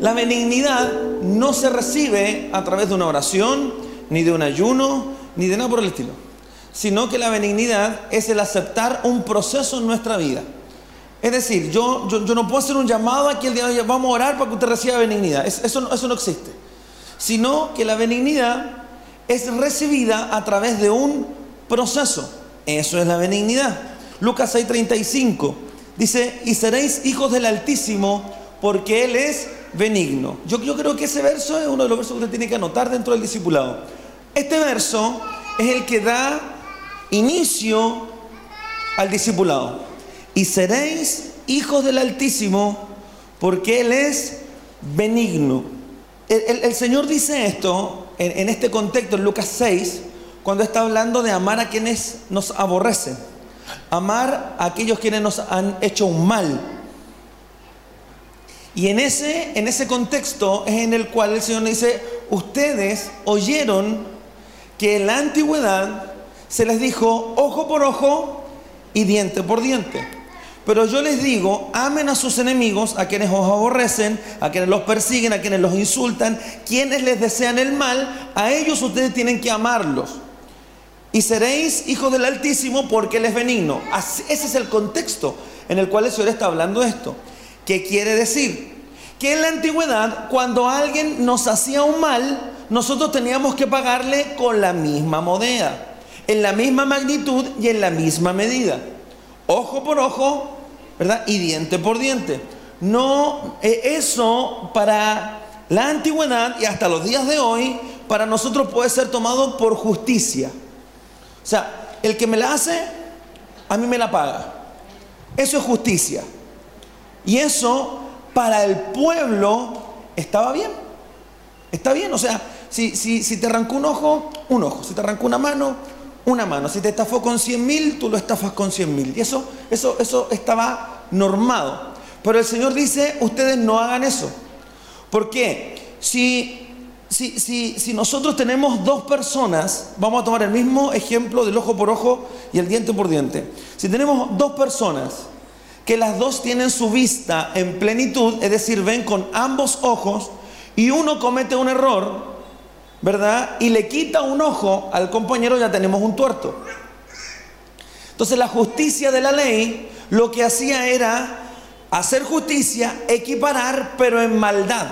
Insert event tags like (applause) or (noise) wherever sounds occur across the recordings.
La benignidad no se recibe a través de una oración, ni de un ayuno, ni de nada por el estilo, sino que la benignidad es el aceptar un proceso en nuestra vida. Es decir, yo, yo, no puedo hacer un llamado aquí el día de hoy, vamos a orar para que usted reciba benignidad. Eso, eso no existe. Sino que la benignidad es recibida a través de un proceso. Eso es la benignidad. Lucas 6:35 dice, y seréis hijos del Altísimo porque Él es benigno. Yo, yo creo que ese verso es uno de los versos que usted tiene que anotar dentro del discipulado. Este verso es el que da inicio al discipulado. Y seréis hijos del Altísimo porque Él es benigno. El, Señor dice esto en, en este contexto, en Lucas 6, cuando está hablando de amar a quienes nos aborrecen, amar a aquellos quienes nos han hecho un mal. Y en ese, en ese contexto es en el cual el Señor dice, ustedes oyeron que en la antigüedad se les dijo ojo por ojo y diente por diente. Pero yo les digo, amen a sus enemigos, a quienes os aborrecen, a quienes los persiguen, a quienes los insultan, quienes les desean el mal, a ellos ustedes tienen que amarlos. Y seréis hijos del Altísimo porque Él es benigno. ese es el contexto en el cual el Señor está hablando esto. ¿Qué quiere decir? Que en la antigüedad, cuando alguien nos hacía un mal, nosotros teníamos que pagarle con la misma moneda, en la misma magnitud y en la misma medida. Ojo por ojo, ¿verdad? Y diente por diente. No, eh, eso para la antigüedad y hasta los días de hoy, para nosotros puede ser tomado por justicia. O sea, el que me la hace, a mí me la paga. Eso es justicia. Y eso para el pueblo estaba bien. Está bien, o sea, si, te arrancó un ojo, un ojo. Si te arrancó una mano, una mano. Si te estafó con 100 mil, tú lo estafas con 100 mil. Y eso, eso, eso estaba normado. Pero el Señor dice, ustedes no hagan eso. ¿Por qué? Si, si, si, si nosotros tenemos dos personas, vamos a tomar el mismo ejemplo del ojo por ojo y el diente por diente. Si tenemos dos personas que las dos tienen su vista en plenitud, es decir, ven con ambos ojos, y uno comete un error, ¿verdad? Y le quita un ojo al compañero, ya tenemos un tuerto. Entonces la justicia de la ley lo que hacía era hacer justicia, equiparar, pero en maldad.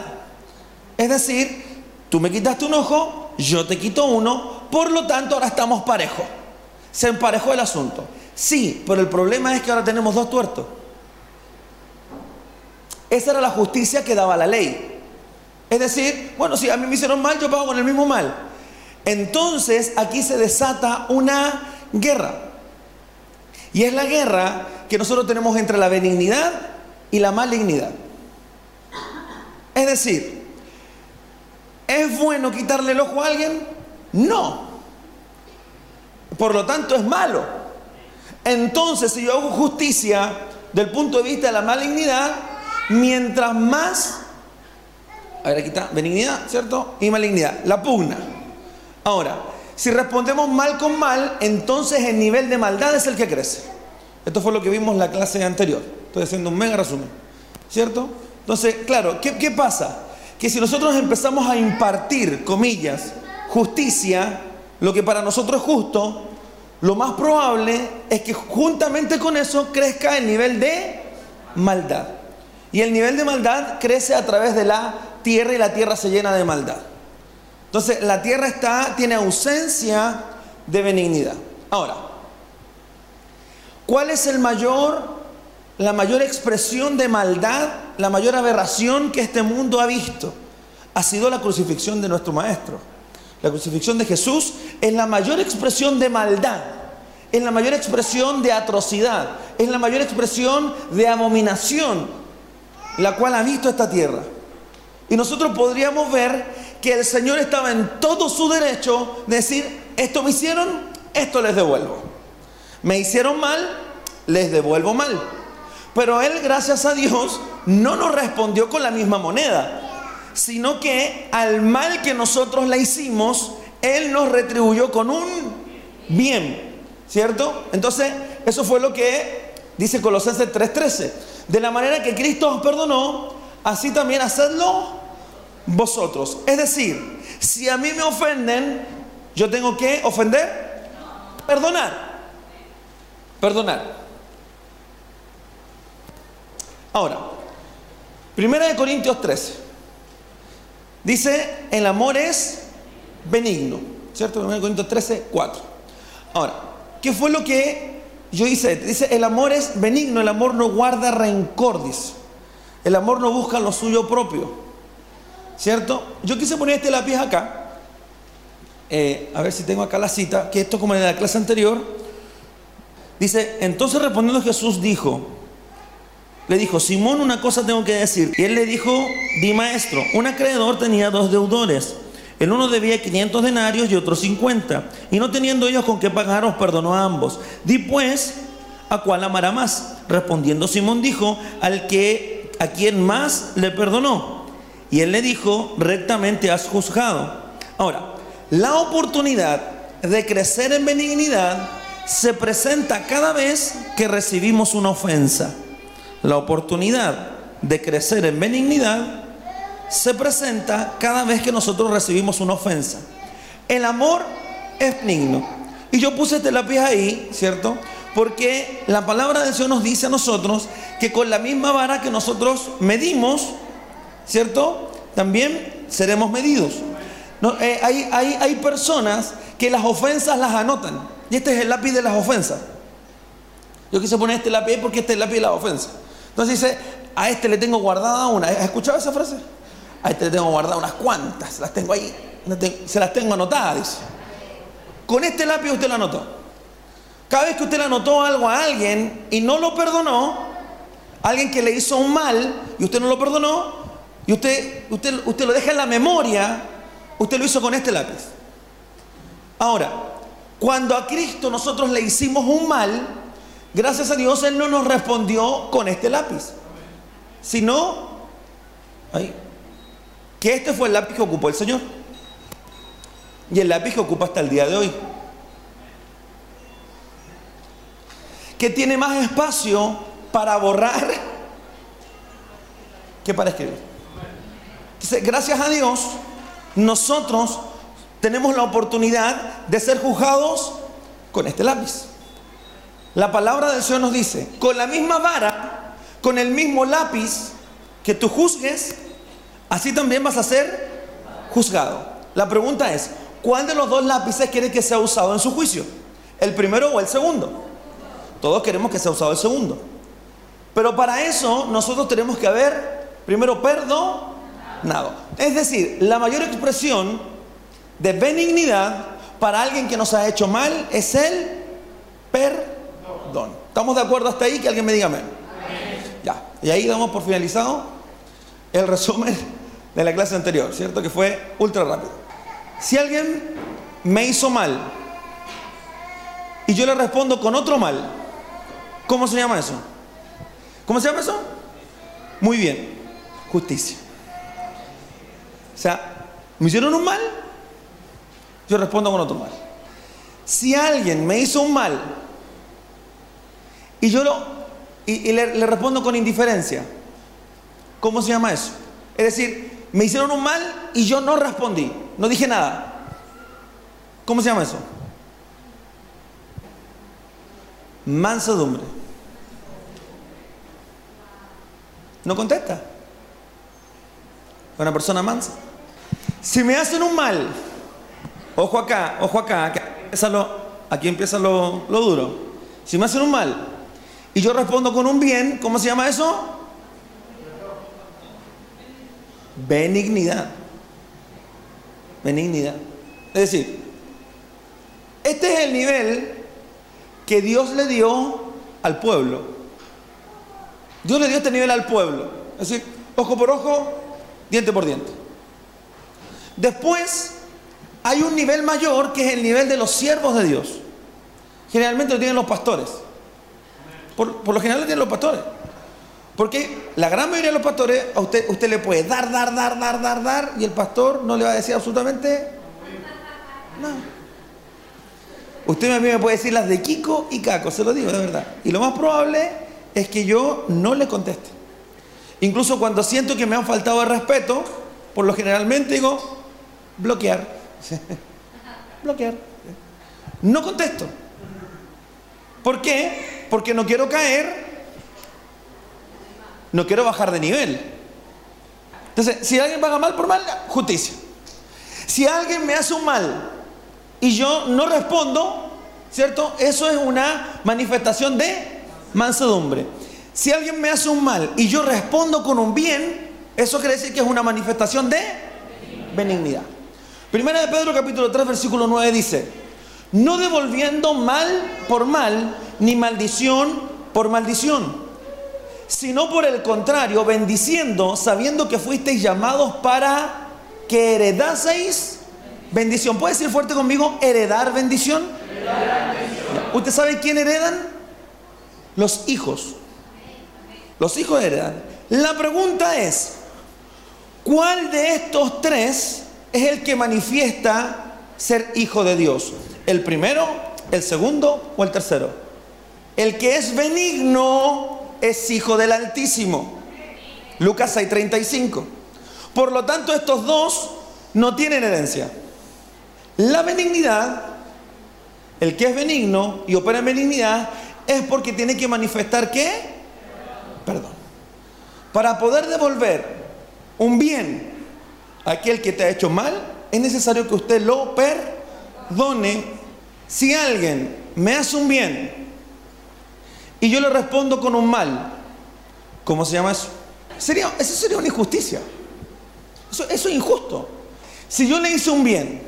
Es decir, tú me quitaste un ojo, yo te quito uno, por lo tanto ahora estamos parejos. Se emparejó el asunto. Sí, pero el problema es que ahora tenemos dos tuertos. Esa era la justicia que daba la ley. Es decir, bueno, si a mí me hicieron mal, yo pago con el mismo mal. Entonces aquí se desata una guerra. Y es la guerra que nosotros tenemos entre la benignidad y la malignidad. Es decir, ¿es bueno quitarle el ojo a alguien? No. Por lo tanto, es malo. Entonces, si yo hago justicia del punto de vista de la malignidad, mientras más a ver, aquí está, benignidad, ¿cierto? Y malignidad, la pugna. Ahora, si respondemos mal con mal, entonces el nivel de maldad es el que crece. Esto fue lo que vimos en la clase anterior. Estoy haciendo un mega resumen, ¿cierto? Entonces, claro, ¿qué, qué pasa? Que si nosotros empezamos a impartir, comillas, justicia, lo que para nosotros es justo, lo más probable es que juntamente con eso crezca el nivel de maldad. Y el nivel de maldad crece a través de la tierra y la tierra se llena de maldad. Entonces, la tierra está, tiene ausencia de benignidad. Ahora, ¿cuál es el mayor, la mayor expresión de maldad, la mayor aberración que este mundo ha visto? Ha sido la crucifixión de nuestro Maestro. La crucifixión de Jesús es la mayor expresión de maldad, es la mayor expresión de atrocidad, es la mayor expresión de abominación, la cual ha visto esta tierra. Y nosotros podríamos ver que el Señor estaba en todo su derecho de decir, esto me hicieron, esto les devuelvo. Me hicieron mal, les devuelvo mal. Pero Él, gracias a Dios, no nos respondió con la misma moneda, sino que al mal que nosotros le hicimos, Él nos retribuyó con un bien, ¿cierto? Entonces, eso fue lo que dice Colosenses 3:13. De la manera que Cristo os perdonó, así también hacedlo vosotros. Es decir, si a mí me ofenden, yo tengo que ofender, perdonar. Perdonar. Ahora, Primera de Corintios 13. Dice, el amor es benigno. ¿Cierto? Primera de Corintios 13, 4. Ahora, ¿qué fue lo que yo hice? Dice, el amor es benigno, el amor no guarda rencor, dice. El amor no busca lo suyo propio. ¿Cierto? Yo quise poner este lápiz acá. Eh, a ver si tengo acá la cita, que esto como en la clase anterior. Dice, entonces respondiendo Jesús dijo, le dijo, Simón, una cosa tengo que decir. Y él le dijo, di maestro, un acreedor tenía dos deudores. El uno debía 500 denarios y otro 50. Y no teniendo ellos con qué pagar, os perdonó a ambos. Di pues, ¿a cuál amará más? Respondiendo Simón dijo, al que a quien más le perdonó. Y él le dijo, rectamente has juzgado. Ahora, la oportunidad de crecer en benignidad se presenta cada vez que recibimos una ofensa. La oportunidad de crecer en benignidad se presenta cada vez que nosotros recibimos una ofensa. El amor es benigno. Y yo puse este lápiz ahí, ¿cierto? Porque la palabra de Dios nos dice a nosotros que con la misma vara que nosotros medimos, ¿cierto? También seremos medidos. Eh, hay, hay, hay personas que las ofensas las anotan. Y este es el lápiz de las ofensas. Yo quise poner este lápiz porque este es el lápiz de las ofensas. Entonces dice, a este le tengo guardada una. ¿Has escuchado esa frase? A este le tengo guardada unas cuantas. Las tengo ahí. Se las tengo anotadas, dice. Con este lápiz usted lo anotó. Cada vez que usted le anotó algo a alguien y no lo perdonó, alguien que le hizo un mal y usted no lo perdonó, y usted, usted, usted lo deja en la memoria, usted lo hizo con este lápiz. Ahora, cuando a Cristo nosotros le hicimos un mal, gracias a Dios Él no nos respondió con este lápiz, sino ahí, que este fue el lápiz que ocupó el Señor. Y el lápiz que ocupa hasta el día de hoy. Que tiene más espacio para borrar que para escribir. gracias a Dios, nosotros tenemos la oportunidad de ser juzgados con este lápiz. La palabra del Señor nos dice, con la misma vara, con el mismo lápiz que tú juzgues, así también vas a ser juzgado. La pregunta es, ¿cuál de los dos lápices quiere que sea usado en su juicio? ¿El primero o el segundo? Todos queremos que sea usado el segundo. Pero para eso nosotros tenemos que haber primero perdonado. Es decir, la mayor expresión de benignidad para alguien que nos ha hecho mal es el perdón. ¿Estamos de acuerdo hasta ahí? Que alguien me diga amén. Ya, y ahí damos por finalizado el resumen de la clase anterior, ¿cierto? Que fue ultra rápido. Si alguien me hizo mal y yo le respondo con otro mal, ¿cómo se llama eso? ¿Cómo se llama eso? Muy bien, justicia. O sea, me hicieron un mal, yo respondo con otro mal. Si alguien me hizo un mal y yo lo, y, le, le respondo con indiferencia, ¿cómo se llama eso? Es decir, me hicieron un mal y yo no respondí, no dije nada. ¿Cómo se llama eso? Mansedumbre. No contesta. Una persona mansa. Si me hacen un mal Ojo acá, ojo acá, aquí empieza lo, duro. Si me hacen un mal y yo respondo con un bien, ¿cómo se llama eso? Benignidad. Benignidad. Es decir, este es el nivel que Dios le dio al pueblo. Dios le dio este nivel al pueblo. Es decir, ojo por ojo, diente por diente. Después hay un nivel mayor que es el nivel de los siervos de Dios. Generalmente lo tienen los pastores. Por, lo general lo tienen los pastores. Porque la gran mayoría de los pastores, a usted, usted le puede dar, dar, dar, dar, dar, dar, y el pastor no le va a decir absolutamente nada. Usted a mí me puede decir las de Kiko y Caco, se lo digo de verdad. Y lo más probable es que yo no le conteste. Incluso cuando siento que me han faltado el respeto, por lo generalmente digo, bloquear. (laughs) bloquear. No contesto. ¿Por qué? Porque no quiero caer, no quiero bajar de nivel. Entonces, si alguien paga mal por mal, justicia. Si alguien me hace un mal y yo no respondo, ¿cierto? Eso es una manifestación de mansedumbre. Si alguien me hace un mal y yo respondo con un bien, eso quiere decir que es una manifestación de benignidad. Primera de Pedro capítulo 3 versículo 9 dice, no devolviendo mal por mal, ni maldición por maldición, sino por el contrario, bendiciendo, sabiendo que fuisteis llamados para que heredaseis bendición. ¿Puede decir fuerte conmigo, heredar bendición? Heredar bendición. ¿Usted sabe quién heredan? Los hijos. Los hijos heredan. La pregunta es, ¿cuál de estos tres es el que manifiesta ser hijo de Dios? ¿El primero, el segundo o el tercero? El que es benigno es hijo del Altísimo. Lucas 6:35. Por lo tanto, estos dos no tienen herencia. La benignidad, el que es benigno y opera en benignidad, es porque tiene que manifestar qué? Perdón. Para poder devolver un bien a aquel que te ha hecho mal, es necesario que usted lo perdone. Si alguien me hace un bien y yo le respondo con un mal, ¿cómo se llama eso? Sería, eso sería una injusticia. Eso, es injusto. Si yo le hice un bien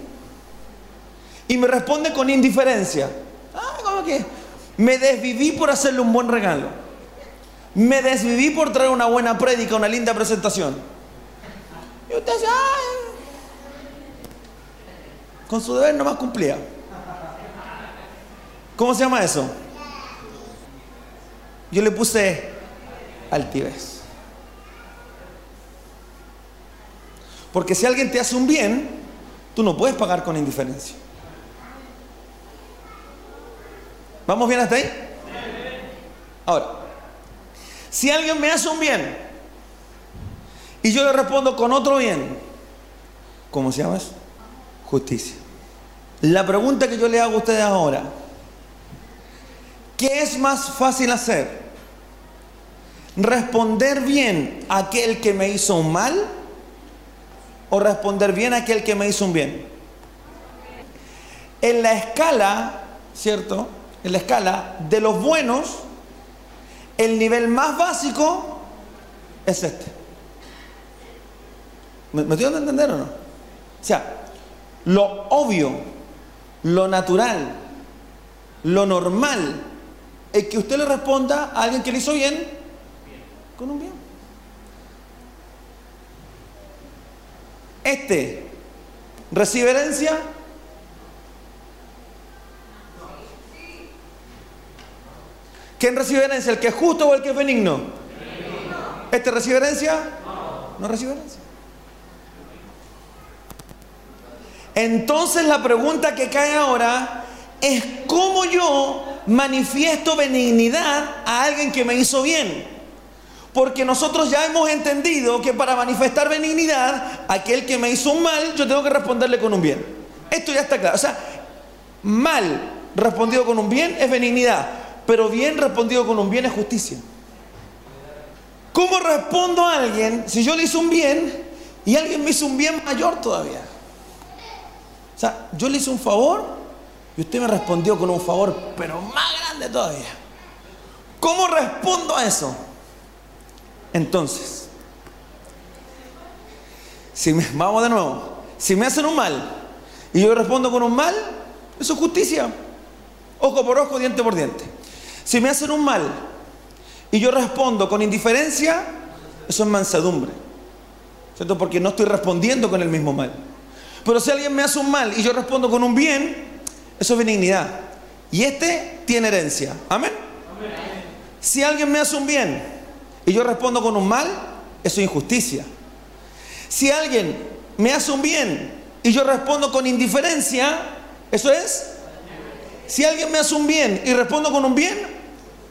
y me responde con indiferencia, ah, ¿cómo que? Me desviví por hacerle un buen regalo. Me desviví por traer una buena prédica, una linda presentación. Y usted dice, ay, con su deber nomás cumplía. ¿Cómo se llama eso? Yo le puse altivez. Porque si alguien te hace un bien, tú no puedes pagar con indiferencia. ¿Vamos bien hasta ahí? Ahora, si alguien me hace un bien y yo le respondo con otro bien, ¿cómo se llama eso? Justicia. La pregunta que yo le hago a ustedes ahora, ¿qué es más fácil hacer? ¿Responder bien a aquel que me hizo un mal o responder bien a aquel que me hizo un bien? En la escala, ¿cierto? En la escala de los buenos, el nivel más básico es este. ¿Me, me estoy dando a entender o no? O sea, lo obvio, lo natural, lo normal es que usted le responda a alguien que le hizo bien con un bien. Este recibe herencia. ¿Quién recibe herencia? ¿El que es justo o el que es benigno? ¿Este recibe herencia? No recibe herencia. Entonces la pregunta que cae ahora es cómo yo manifiesto benignidad a alguien que me hizo bien. Porque nosotros ya hemos entendido que para manifestar benignidad, aquel que me hizo un mal, yo tengo que responderle con un bien. Esto ya está claro. O sea, mal respondido con un bien es benignidad, pero bien respondido con un bien es justicia. ¿Cómo respondo a alguien si yo le hice un bien y alguien me hizo un bien mayor todavía? O sea, yo le hice un favor y usted me respondió con un favor, pero más grande todavía. ¿Cómo respondo a eso? Entonces, si me, (laughs) vamos de nuevo, si me hacen un mal y yo respondo con un mal, eso es justicia. Ojo por ojo, diente por diente. Si me hacen un mal y yo respondo con indiferencia, eso es mansedumbre. ¿Cierto? Porque no estoy respondiendo con el mismo mal. Pero si alguien me hace un mal y yo respondo con un bien, eso es benignidad. Y este tiene herencia. Amén. Si alguien me hace un bien y yo respondo con un mal, eso es injusticia. Si alguien me hace un bien y yo respondo con indiferencia, eso es. Si alguien me hace un bien y respondo con un bien,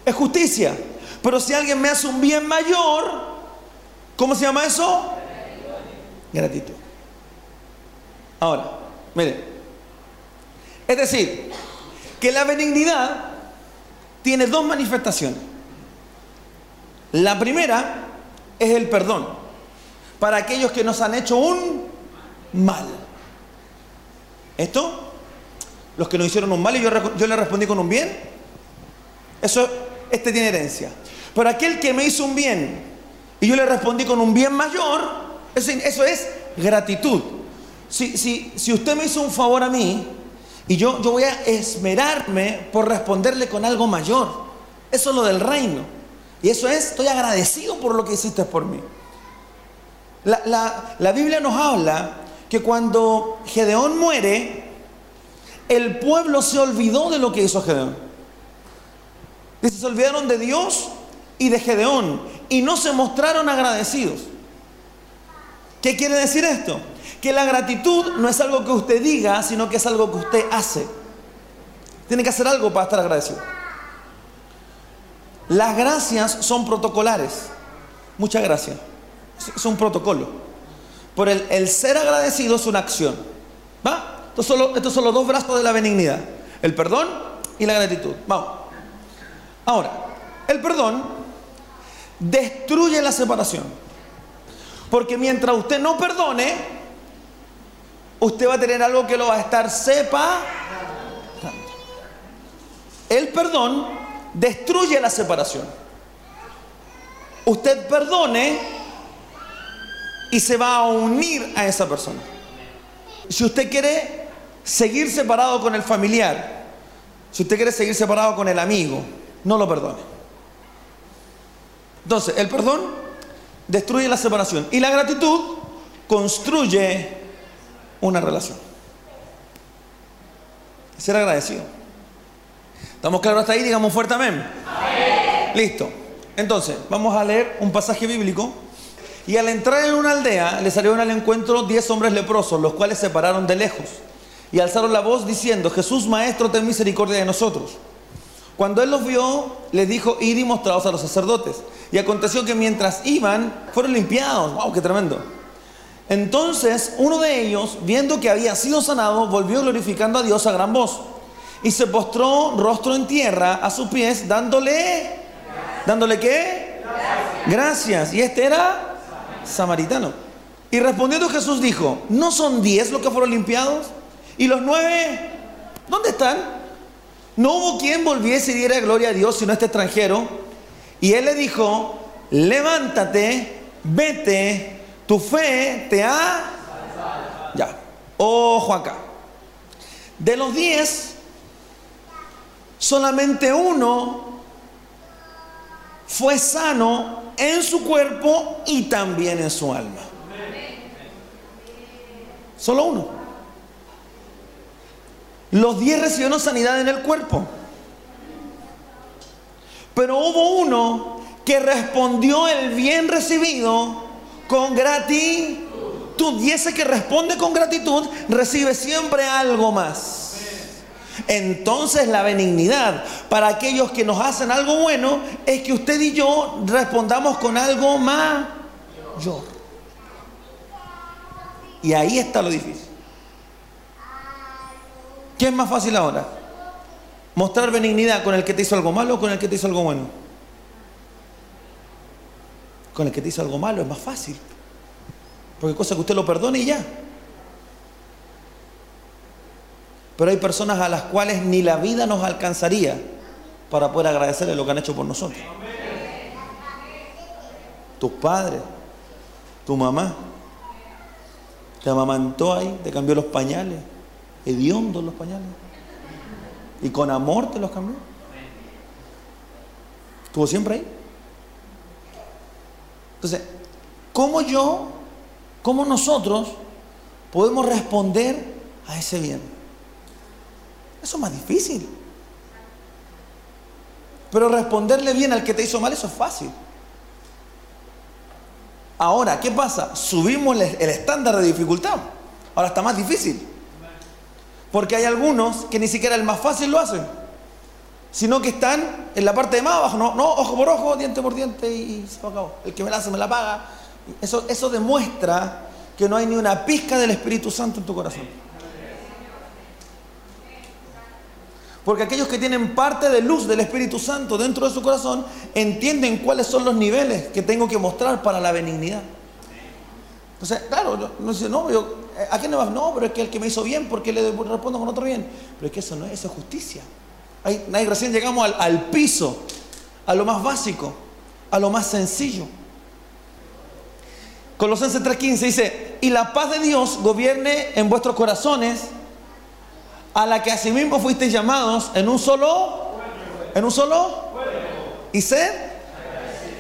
es justicia. Pero si alguien me hace un bien mayor ¿Cómo se llama eso? Gratitud. Ahora, mire. Es decir, que la benignidad tiene dos manifestaciones. La primera es el perdón para aquellos que nos han hecho un mal. ¿Esto? Los que nos hicieron un mal y yo, le respondí con un bien. Eso, este tiene herencia. Pero aquel que me hizo un bien y yo le respondí con un bien mayor, eso, es gratitud. Si, si, si, usted me hizo un favor a mí y yo, yo voy a esmerarme por responderle con algo mayor. Eso es lo del reino. Y eso es, estoy agradecido por lo que hiciste por mí. La, la, la Biblia nos habla que cuando Gedeón muere, el pueblo se olvidó de lo que hizo Gedeón. Dice, se olvidaron de Dios y de Gedeón y no se mostraron agradecidos. ¿Qué quiere decir esto? Que la gratitud no es algo que usted diga, sino que es algo que usted hace. Tiene que hacer algo para estar agradecido. Las gracias son protocolares. Muchas gracias. Es un protocolo. Por el, el ser agradecido es una acción. ¿Va? Estos son, los, dos brazos de la benignidad. El perdón y la gratitud. Vamos. Ahora, el perdón destruye la separación. Porque mientras usted no perdone, usted va a tener algo que lo va a estar separando. El perdón destruye la separación. Usted perdone y se va a unir a esa persona. Si usted quiere seguir separado con el familiar, si usted quiere seguir separado con el amigo, no lo perdone. Entonces, el perdón destruye la separación y la gratitud construye una relación. Ser agradecido. ¿Estamos claros hasta ahí? Digamos fuerte amén. Listo. Entonces, vamos a leer un pasaje bíblico. Y al entrar en una aldea, le salieron al encuentro diez hombres leprosos, los cuales se pararon de lejos y alzaron la voz diciendo, Jesús Maestro, ten misericordia de nosotros. Cuando él los vio, les dijo, id y mostraos a los sacerdotes. Y aconteció que mientras iban, fueron limpiados. ¡Wow, qué tremendo! Entonces uno de ellos, viendo que había sido sanado, volvió glorificando a Dios a gran voz. Y se postró rostro en tierra a sus pies, dándole... ¿Dándole qué? Gracias. Y este era samaritano. Y respondiendo Jesús dijo, ¿no son diez los que fueron limpiados? ¿Y los nueve? ¿Dónde están? No hubo quien volviese y diera gloria a Dios sino este extranjero. Y él le dijo, levántate, vete, tu fe te ha... Ya, ojo acá. De los diez, solamente uno fue sano en su cuerpo y también en su alma. Solo uno. Los diez recibieron sanidad en el cuerpo. Pero hubo uno que respondió el bien recibido con gratitud. Y ese que responde con gratitud recibe siempre algo más. Entonces la benignidad para aquellos que nos hacen algo bueno es que usted y yo respondamos con algo mayor. Y ahí está lo difícil. ¿Qué es más fácil ahora? ¿Mostrar benignidad con el que te hizo algo malo o con el que te hizo algo bueno? Con el que te hizo algo malo es más fácil. Porque cosa que usted lo perdone y ya. Pero hay personas a las cuales ni la vida nos alcanzaría para poder agradecerle lo que han hecho por nosotros. Tus padres, tu mamá, te amamantó ahí, te cambió los pañales, hediondos los pañales. Y con amor te los cambió. Estuvo siempre ahí. Entonces, ¿cómo yo, cómo nosotros podemos responder a ese bien? Eso es más difícil. Pero responderle bien al que te hizo mal, eso es fácil. Ahora, ¿qué pasa? Subimos el estándar de dificultad. Ahora está más difícil. Porque hay algunos que ni siquiera el más fácil lo hacen, sino que están en la parte de más abajo, no, no, ojo por ojo, diente por diente y se acabó. El que me la hace me la paga, Eso, eso demuestra que no hay ni una pizca del Espíritu Santo en tu corazón. Porque aquellos que tienen parte de luz del Espíritu Santo dentro de su corazón entienden cuáles son los niveles que tengo que mostrar para la benignidad. Entonces, claro, no dice, no, yo, ¿a quién le vas? No, pero es que el que me hizo bien, porque le respondo con otro bien? Pero es que eso no es, eso es justicia. Ahí, ahí recién llegamos al, al piso, a lo más básico, a lo más sencillo. Colosenses 3:15 dice, y la paz de Dios gobierne en vuestros corazones, a la que asimismo fuisteis llamados en un solo, en un solo, y sed.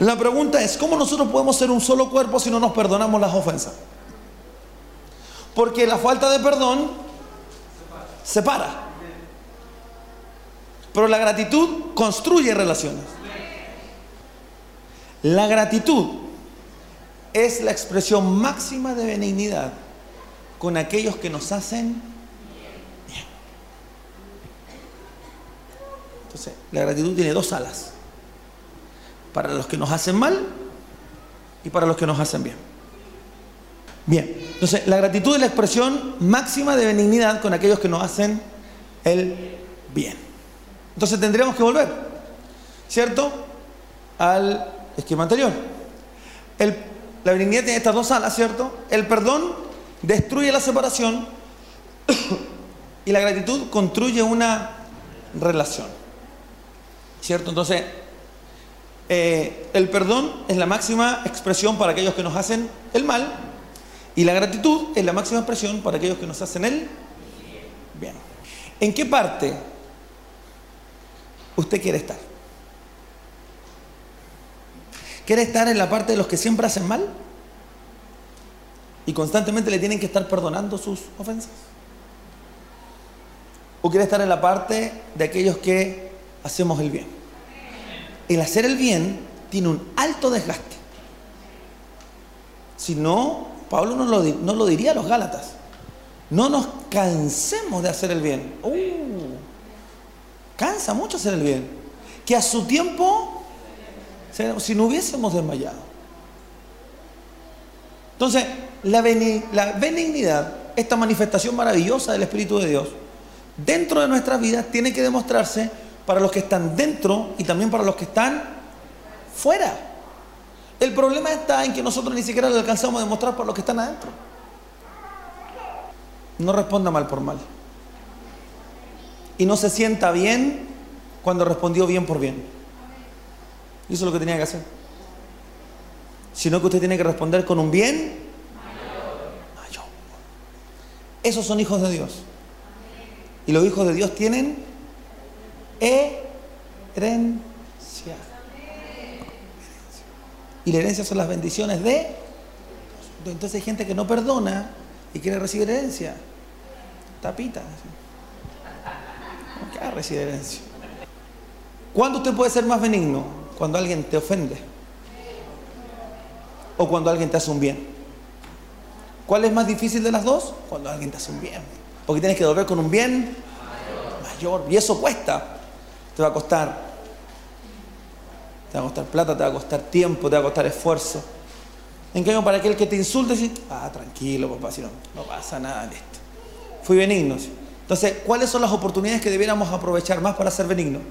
La pregunta es, ¿cómo nosotros podemos ser un solo cuerpo si no nos perdonamos las ofensas? Porque la falta de perdón separa. Pero la gratitud construye relaciones. La gratitud es la expresión máxima de benignidad con aquellos que nos hacen Entonces, la gratitud tiene dos alas. Para los que nos hacen mal y para los que nos hacen bien. Bien, entonces la gratitud es la expresión máxima de benignidad con aquellos que nos hacen el bien. Entonces tendríamos que volver, ¿cierto? Al esquema anterior. la benignidad tiene estas dos alas, ¿cierto? El perdón destruye la separación (coughs) y la gratitud construye una relación. ¿Cierto? Entonces, eh, el perdón es la máxima expresión para aquellos que nos hacen el mal y la gratitud es la máxima expresión para aquellos que nos hacen el bien. ¿En qué parte usted quiere estar? ¿Quiere estar en la parte de los que siempre hacen mal? Y constantemente le tienen que estar perdonando sus ofensas. ¿O quiere estar en la parte de aquellos que hacemos el bien? El hacer el bien tiene un alto desgaste. Si no, Pablo no lo, diría a los Gálatas. No nos cansemos de hacer el bien. Uh, cansa mucho hacer el bien. Que a su tiempo si no hubiésemos desmayado. Entonces, la, benignidad, esta manifestación maravillosa del Espíritu de Dios, dentro de nuestras vidas tiene que demostrarse para los que están dentro y también para los que están fuera. El problema está en que nosotros ni siquiera lo alcanzamos a demostrar para los que están adentro. No responda mal por mal. Y no se sienta bien cuando respondió bien por bien. Eso es lo que tenía que hacer. Sino que usted tiene que responder con un bien mayor. Esos son hijos de Dios. Y los hijos de Dios tienen herencia. Y la herencia son las bendiciones de... Entonces hay gente que no perdona y quiere recibir herencia. Tapita. ¿Cómo que herencia? ¿Cuándo usted puede ser más benigno? Cuando alguien te ofende. O cuando alguien te hace un bien. ¿Cuál es más difícil de las dos? Cuando alguien te hace un bien. Porque tienes que devolver con un bien mayor. Y eso cuesta. Te va a costar. Te va a costar plata, te va a costar tiempo, te va a costar esfuerzo. En cambio, para aquel que te insulte, dice, ah, tranquilo, papá, si no, no pasa nada de esto. Fui benigno. Entonces, ¿cuáles son las oportunidades que debiéramos aprovechar más para ser benignos?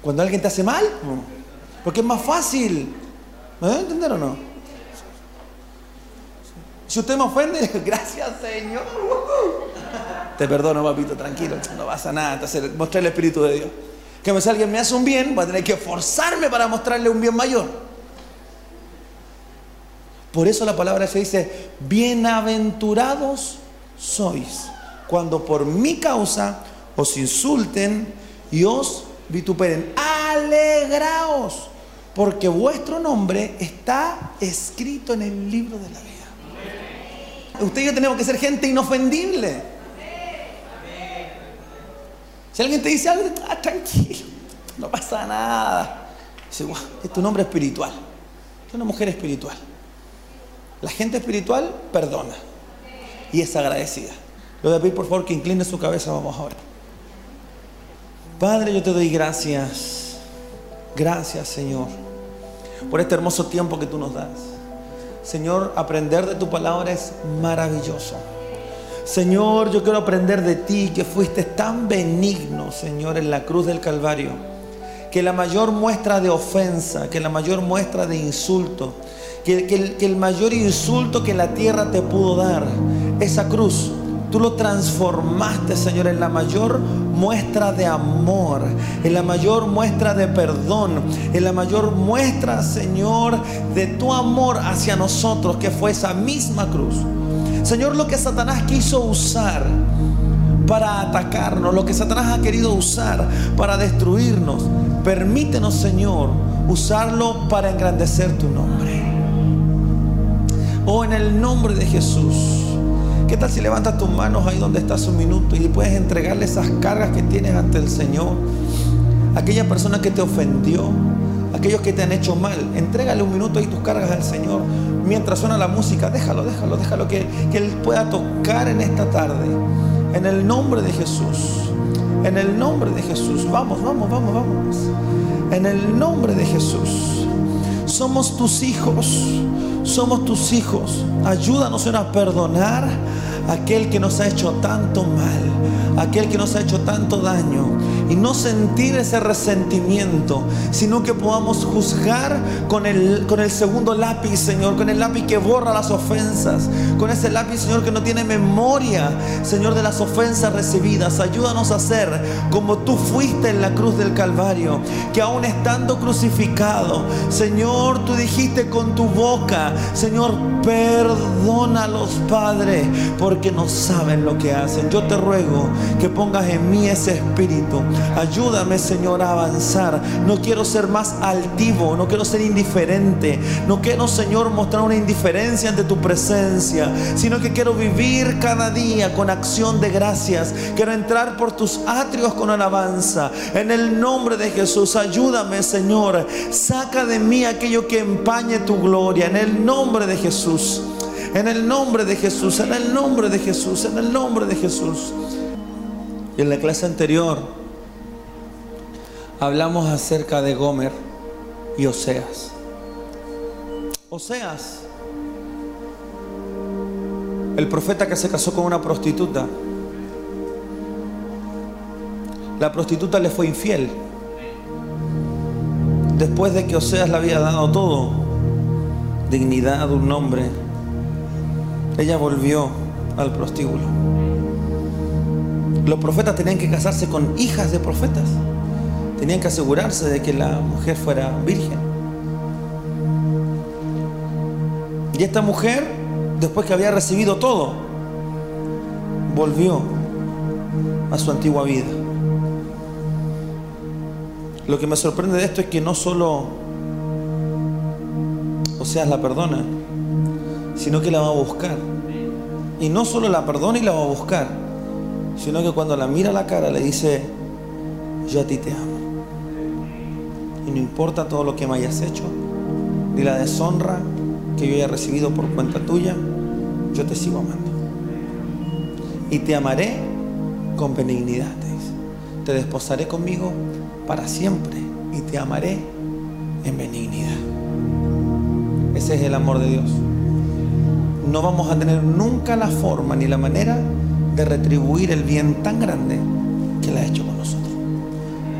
Cuando alguien te hace mal, porque es más fácil. ¿Me debe entender o no? Si usted me ofende, (laughs) gracias Señor. Te perdono, papito, tranquilo, no pasa nada. Entonces, mostrar el Espíritu de Dios. Que si alguien me hace un bien, voy a tener que forzarme para mostrarle un bien mayor. Por eso la palabra se dice, bienaventurados sois cuando por mi causa os insulten y os vituperen. Alegraos, porque vuestro nombre está escrito en el libro de la vida. Usted y yo tenemos que ser gente inofendible. Si alguien te dice algo, ah, tranquilo, no pasa nada. Dice, es tu nombre espiritual. Es una mujer espiritual. La gente espiritual perdona y es agradecida. Le voy a pedir por favor que incline su cabeza, vamos ahora. Padre, yo te doy gracias. Gracias, Señor. por este hermoso tiempo que tú nos das. Señor, aprender de tu palabra es maravilloso. Señor, yo quiero aprender de ti que fuiste tan benigno, Señor, en la cruz del Calvario, que la mayor muestra de ofensa, que la mayor muestra de insulto, que, el, mayor insulto que la tierra te pudo dar, esa cruz, Tú lo transformaste, Señor, en la mayor muestra de amor, en la mayor muestra de perdón, en la mayor muestra, Señor, de tu amor hacia nosotros, que fue esa misma cruz. Señor, lo que Satanás quiso usar para atacarnos, lo que Satanás ha querido usar para destruirnos, permítenos, Señor, usarlo para engrandecer tu nombre. Oh, en el nombre de Jesús. ¿Qué tal si levantas tus manos ahí donde estás un minuto y puedes entregarle esas cargas que tienes ante el Señor? Aquella persona que te ofendió, aquellos que te han hecho mal, entrégale un minuto ahí tus cargas al Señor. Mientras suena la música, déjalo, déjalo, déjalo que, que Él pueda tocar en esta tarde. En el nombre de Jesús. En el nombre de Jesús. Vamos, vamos, vamos, vamos. En el nombre de Jesús. Somos tus hijos. Somos tus hijos. Ayúdanos a perdonar a aquel que nos ha hecho tanto mal, aquel que nos ha hecho tanto daño y no sentir ese resentimiento, sino que podamos juzgar con el, con el segundo lápiz, Señor, con el lápiz que borra las ofensas, con ese lápiz, Señor, que no tiene memoria, Señor, de las ofensas recibidas. Ayúdanos a ser como tú fuiste en la cruz del Calvario, que aún estando crucificado, Señor, tú dijiste con tu boca, Señor, perdónalos, Padre, porque no saben lo que hacen. Yo te ruego que pongas en mí ese espíritu Ayúdame, Señor, a avanzar. No quiero ser más altivo, no quiero ser indiferente. No quiero, Señor, mostrar una indiferencia ante tu presencia, sino que quiero vivir cada día con acción de gracias. Quiero entrar por tus atrios con alabanza. En el nombre de Jesús, ayúdame, Señor. Saca de mí aquello que empañe tu gloria. En el nombre de Jesús. En el nombre de Jesús, en el nombre de Jesús, en el nombre de Jesús. Y en la clase anterior hablamos acerca de Gomer y Oseas. Oseas, el profeta que se casó con una prostituta. La prostituta le fue infiel. Después de que Oseas le había dado todo, dignidad, un nombre, ella volvió al prostíbulo. Los profetas tenían que casarse con hijas de profetas. Tenían que asegurarse de que la mujer fuera virgen. Y esta mujer, después que había recibido todo, volvió a su antigua vida. Lo que me sorprende de esto es que no solo Oseas la perdona, sino que la va a buscar. Y no solo la perdona y la va a buscar, sino que cuando la mira a la cara le dice, yo a ti te amo no importa todo lo que me hayas hecho, ni la deshonra que yo haya recibido por cuenta tuya, yo te sigo amando. Y te amaré con benignidad. Te desposaré conmigo para siempre y te amaré en benignidad. Ese es el amor de Dios. No vamos a tener nunca la forma ni la manera de retribuir el bien tan grande que Él ha hecho con nosotros.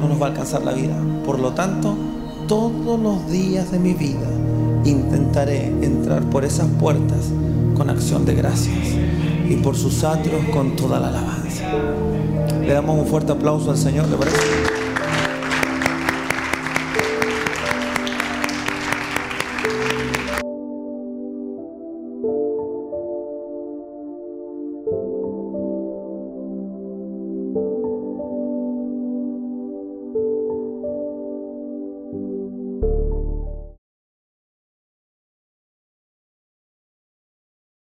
No nos va a alcanzar la vida. Por lo tanto, todos los días de mi vida intentaré entrar por esas puertas con acción de gracias y por sus atrios con toda la alabanza. Le damos un fuerte aplauso al Señor.